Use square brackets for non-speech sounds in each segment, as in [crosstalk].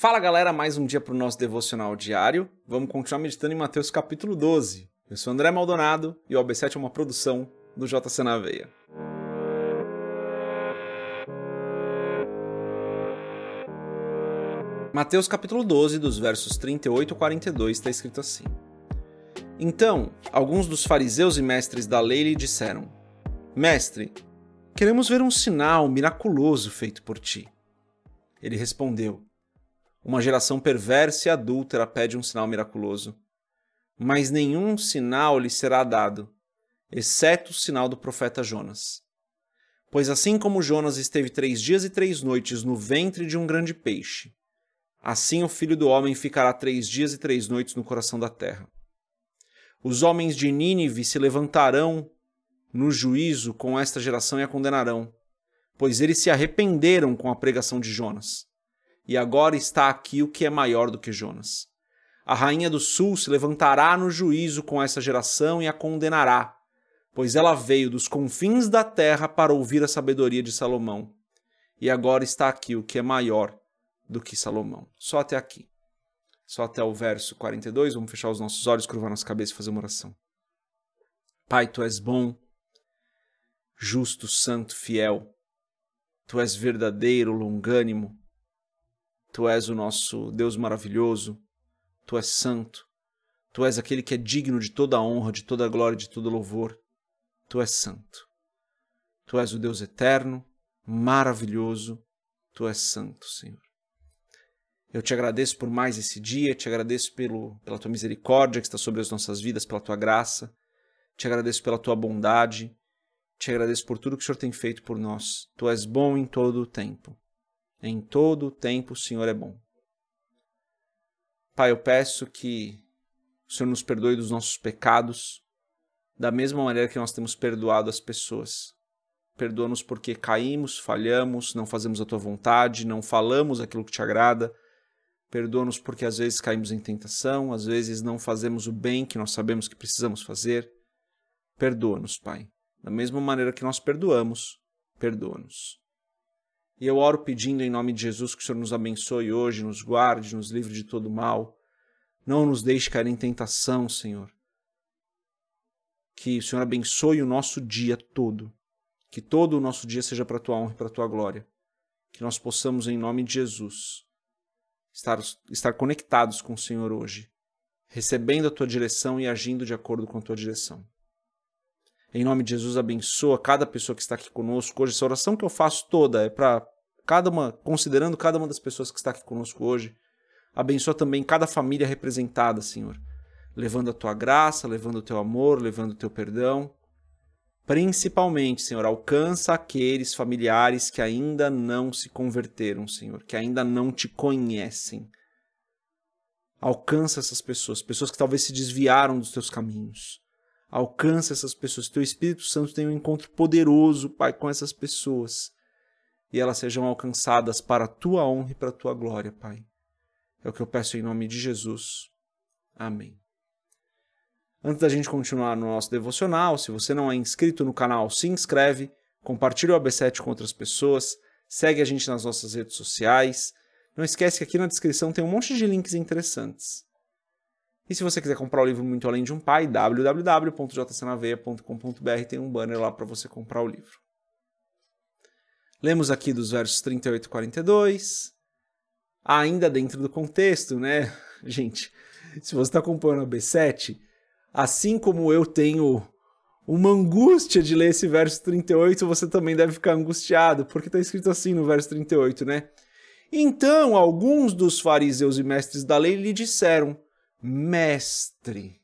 Fala galera, mais um dia para o nosso devocional diário. Vamos continuar meditando em Mateus capítulo 12. Eu sou André Maldonado e o OB7 é uma produção do JC na Veia. Mateus capítulo 12, dos versos 38 a 42, está escrito assim. Então, alguns dos fariseus e mestres da lei lhe disseram: Mestre, queremos ver um sinal miraculoso feito por ti. Ele respondeu: Uma geração perversa e adúltera pede um sinal miraculoso, mas nenhum sinal lhe será dado, exceto o sinal do profeta Jonas. Pois assim como Jonas esteve três dias e três noites no ventre de um grande peixe, assim o filho do homem ficará três dias e três noites no coração da terra. Os homens de Nínive se levantarão no juízo com esta geração e a condenarão, pois eles se arrependeram com a pregação de Jonas. E agora está aqui o que é maior do que Jonas. A rainha do sul se levantará no juízo com essa geração e a condenará, pois ela veio dos confins da terra para ouvir a sabedoria de Salomão. E agora está aqui o que é maior do que Salomão. Só até aqui só até o verso 42. Vamos fechar os nossos olhos, curvar nossa cabeça e fazer uma oração. Pai, tu és bom, justo, santo, fiel. Tu és verdadeiro, longânimo. Tu és o nosso Deus maravilhoso. Tu és santo. Tu és aquele que é digno de toda a honra, de toda a glória, de todo louvor. Tu és santo. Tu és o Deus eterno, maravilhoso. Tu és santo, Senhor. Eu te agradeço por mais esse dia, te agradeço pelo, pela tua misericórdia que está sobre as nossas vidas, pela tua graça, te agradeço pela tua bondade, te agradeço por tudo que o Senhor tem feito por nós. Tu és bom em todo o tempo. Em todo o tempo o Senhor é bom. Pai, eu peço que o Senhor nos perdoe dos nossos pecados, da mesma maneira que nós temos perdoado as pessoas. Perdoa-nos porque caímos, falhamos, não fazemos a tua vontade, não falamos aquilo que te agrada Perdoa-nos porque às vezes caímos em tentação, às vezes não fazemos o bem que nós sabemos que precisamos fazer. Perdoa-nos, Pai. Da mesma maneira que nós perdoamos, perdoa-nos. E eu oro pedindo em nome de Jesus que o Senhor nos abençoe hoje, nos guarde, nos livre de todo mal. Não nos deixe cair em tentação, Senhor. Que o Senhor abençoe o nosso dia todo. Que todo o nosso dia seja para a tua honra e para a tua glória. Que nós possamos, em nome de Jesus, estar, estar conectados com o Senhor hoje, recebendo a tua direção e agindo de acordo com a tua direção. Em nome de Jesus, abençoa cada pessoa que está aqui conosco hoje. Essa oração que eu faço toda é para cada uma, considerando cada uma das pessoas que está aqui conosco hoje. Abençoa também cada família representada, Senhor, levando a tua graça, levando o teu amor, levando o teu perdão. Principalmente, Senhor, alcança aqueles familiares que ainda não se converteram, Senhor, que ainda não te conhecem. Alcança essas pessoas, pessoas que talvez se desviaram dos teus caminhos. Alcança essas pessoas. Teu Espírito Santo tem um encontro poderoso, Pai, com essas pessoas. E elas sejam alcançadas para a tua honra e para a tua glória, Pai. É o que eu peço em nome de Jesus. Amém. Antes da gente continuar no nosso devocional, se você não é inscrito no canal, se inscreve, compartilha o AB7 com outras pessoas, segue a gente nas nossas redes sociais. Não esquece que aqui na descrição tem um monte de links interessantes. E se você quiser comprar o livro Muito Além de um Pai, www.jcnaveia.com.br tem um banner lá para você comprar o livro. Lemos aqui dos versos 38 e 42. Ainda dentro do contexto, né? [laughs] Gente, se você está acompanhando a B7, assim como eu tenho uma angústia de ler esse verso 38, você também deve ficar angustiado, porque está escrito assim no verso 38, né? Então alguns dos fariseus e mestres da lei lhe disseram: Mestre,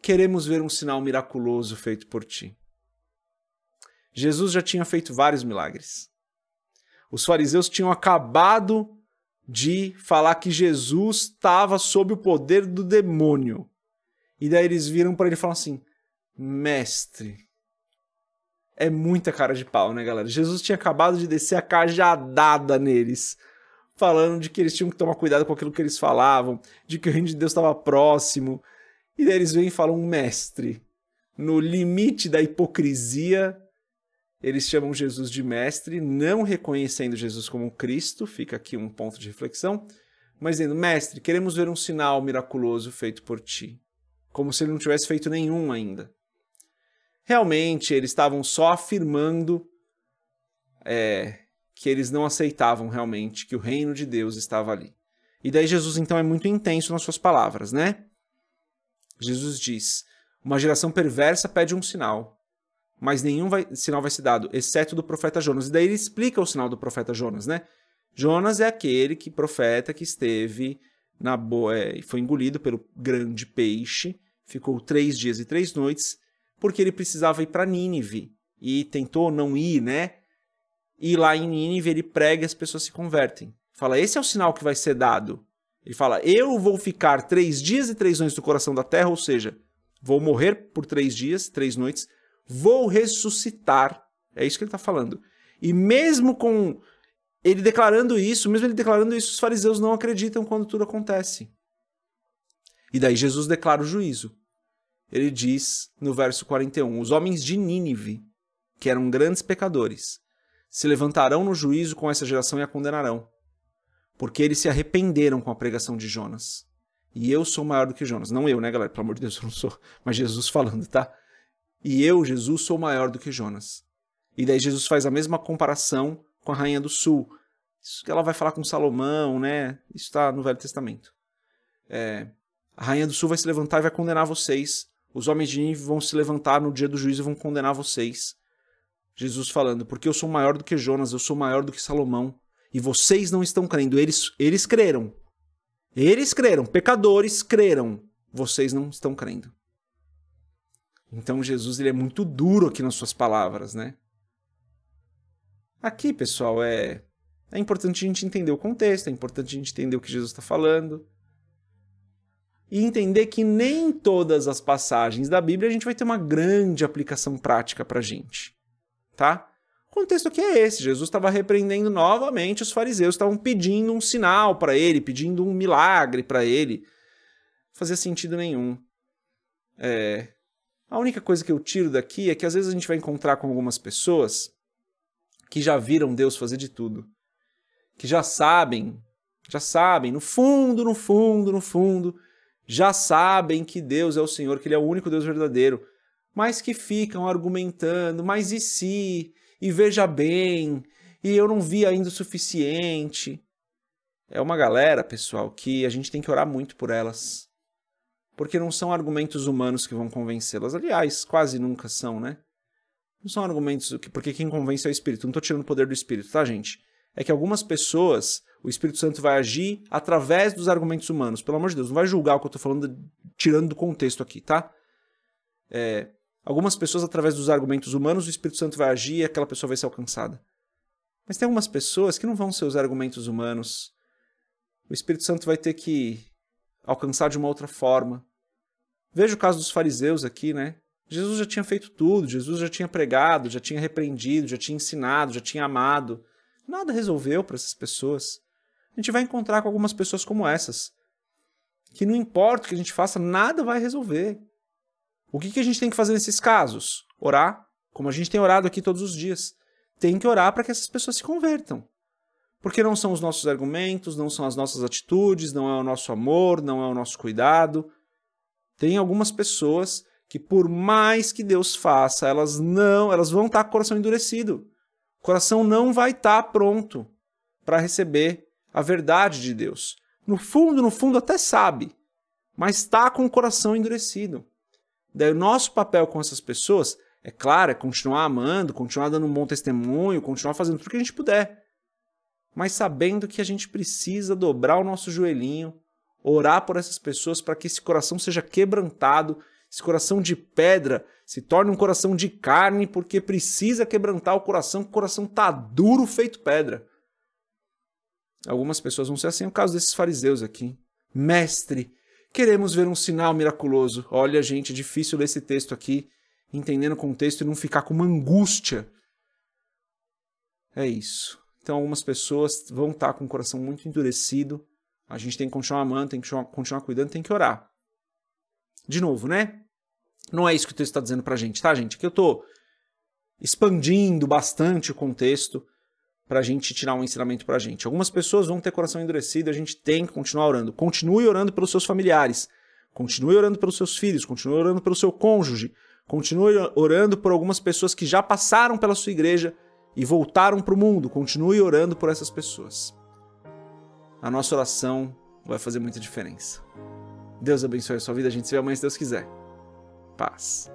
queremos ver um sinal miraculoso feito por ti. Jesus já tinha feito vários milagres. Os fariseus tinham acabado de falar que Jesus estava sob o poder do demônio. E daí eles viram para ele e assim: Mestre. É muita cara de pau, né, galera? Jesus tinha acabado de descer a cajadada neles, falando de que eles tinham que tomar cuidado com aquilo que eles falavam, de que o reino de Deus estava próximo. E daí eles vêm e falam: Mestre. No limite da hipocrisia, eles chamam Jesus de mestre, não reconhecendo Jesus como Cristo, fica aqui um ponto de reflexão. mas dizendo: Mestre, queremos ver um sinal miraculoso feito por ti. Como se ele não tivesse feito nenhum ainda. Realmente, eles estavam só afirmando é, que eles não aceitavam realmente que o reino de Deus estava ali. E daí Jesus então é muito intenso nas suas palavras, né? Jesus diz: Uma geração perversa pede um sinal, mas nenhum vai, sinal vai ser dado, exceto do profeta Jonas. E daí ele explica o sinal do profeta Jonas, né? Jonas é aquele que profeta que esteve na boa é, foi engolido pelo grande peixe, ficou três dias e três noites, porque ele precisava ir para Nínive e tentou não ir, né? E lá em Nínive ele prega e as pessoas se convertem. Fala, esse é o sinal que vai ser dado. Ele fala, eu vou ficar três dias e três noites no coração da terra, ou seja, vou morrer por três dias, três noites, vou ressuscitar. É isso que ele está falando. E mesmo com ele declarando isso, mesmo ele declarando isso, os fariseus não acreditam quando tudo acontece. E daí Jesus declara o juízo. Ele diz no verso 41: Os homens de Nínive, que eram grandes pecadores, se levantarão no juízo com essa geração e a condenarão, porque eles se arrependeram com a pregação de Jonas. E eu sou maior do que Jonas. Não eu, né, galera? Pelo amor de Deus, eu não sou. Mas Jesus falando, tá? E eu, Jesus, sou maior do que Jonas. E daí Jesus faz a mesma comparação com a rainha do sul. Isso que ela vai falar com Salomão, né? Isso está no Velho Testamento. É, a rainha do sul vai se levantar e vai condenar vocês. Os homens de Nínive vão se levantar no dia do juízo e vão condenar vocês. Jesus falando, porque eu sou maior do que Jonas, eu sou maior do que Salomão. E vocês não estão crendo. Eles, eles creram. Eles creram. Pecadores creram. Vocês não estão crendo. Então Jesus ele é muito duro aqui nas suas palavras, né? Aqui, pessoal, é, é importante a gente entender o contexto, é importante a gente entender o que Jesus está falando. E entender que nem todas as passagens da Bíblia a gente vai ter uma grande aplicação prática para a gente. Tá? O contexto aqui é esse: Jesus estava repreendendo novamente os fariseus, estavam pedindo um sinal para ele, pedindo um milagre para ele. Não fazia sentido nenhum. É... A única coisa que eu tiro daqui é que às vezes a gente vai encontrar com algumas pessoas que já viram Deus fazer de tudo, que já sabem, já sabem, no fundo, no fundo, no fundo, já sabem que Deus é o Senhor, que Ele é o único Deus verdadeiro, mas que ficam argumentando, mas e se? E veja bem, e eu não vi ainda o suficiente. É uma galera, pessoal, que a gente tem que orar muito por elas. Porque não são argumentos humanos que vão convencê-las. Aliás, quase nunca são, né? Não são argumentos porque quem convence é o Espírito. Não estou tirando o poder do Espírito, tá, gente? É que algumas pessoas, o Espírito Santo vai agir através dos argumentos humanos. Pelo amor de Deus, não vai julgar o que eu estou falando, tirando do contexto aqui, tá? É, algumas pessoas, através dos argumentos humanos, o Espírito Santo vai agir e aquela pessoa vai ser alcançada. Mas tem algumas pessoas que não vão ser os argumentos humanos. O Espírito Santo vai ter que alcançar de uma outra forma. Veja o caso dos fariseus aqui, né? Jesus já tinha feito tudo, Jesus já tinha pregado, já tinha repreendido, já tinha ensinado, já tinha amado. Nada resolveu para essas pessoas. A gente vai encontrar com algumas pessoas como essas, que não importa o que a gente faça, nada vai resolver. O que, que a gente tem que fazer nesses casos? Orar, como a gente tem orado aqui todos os dias. Tem que orar para que essas pessoas se convertam. Porque não são os nossos argumentos, não são as nossas atitudes, não é o nosso amor, não é o nosso cuidado. Tem algumas pessoas que por mais que Deus faça, elas não, elas vão estar com o coração endurecido. O coração não vai estar pronto para receber a verdade de Deus. No fundo, no fundo até sabe, mas está com o coração endurecido. Daí o nosso papel com essas pessoas, é claro, é continuar amando, continuar dando um bom testemunho, continuar fazendo tudo que a gente puder. Mas sabendo que a gente precisa dobrar o nosso joelhinho, orar por essas pessoas para que esse coração seja quebrantado esse coração de pedra se torna um coração de carne porque precisa quebrantar o coração, o coração tá duro feito pedra. Algumas pessoas vão ser assim, é o caso desses fariseus aqui. Mestre, queremos ver um sinal miraculoso. Olha, gente, é difícil ler esse texto aqui, entendendo o contexto e não ficar com uma angústia. É isso. Então, algumas pessoas vão estar com o coração muito endurecido. A gente tem que continuar amando, tem que continuar cuidando, tem que orar. De novo, né? Não é isso que o texto está dizendo para a gente, tá, gente? Que eu estou expandindo bastante o contexto para a gente tirar um ensinamento para a gente. Algumas pessoas vão ter coração endurecido, a gente tem que continuar orando. Continue orando pelos seus familiares, continue orando pelos seus filhos, continue orando pelo seu cônjuge, continue orando por algumas pessoas que já passaram pela sua igreja e voltaram para o mundo. Continue orando por essas pessoas. A nossa oração vai fazer muita diferença. Deus abençoe a sua vida. A gente se vê amanhã se Deus quiser. Paz.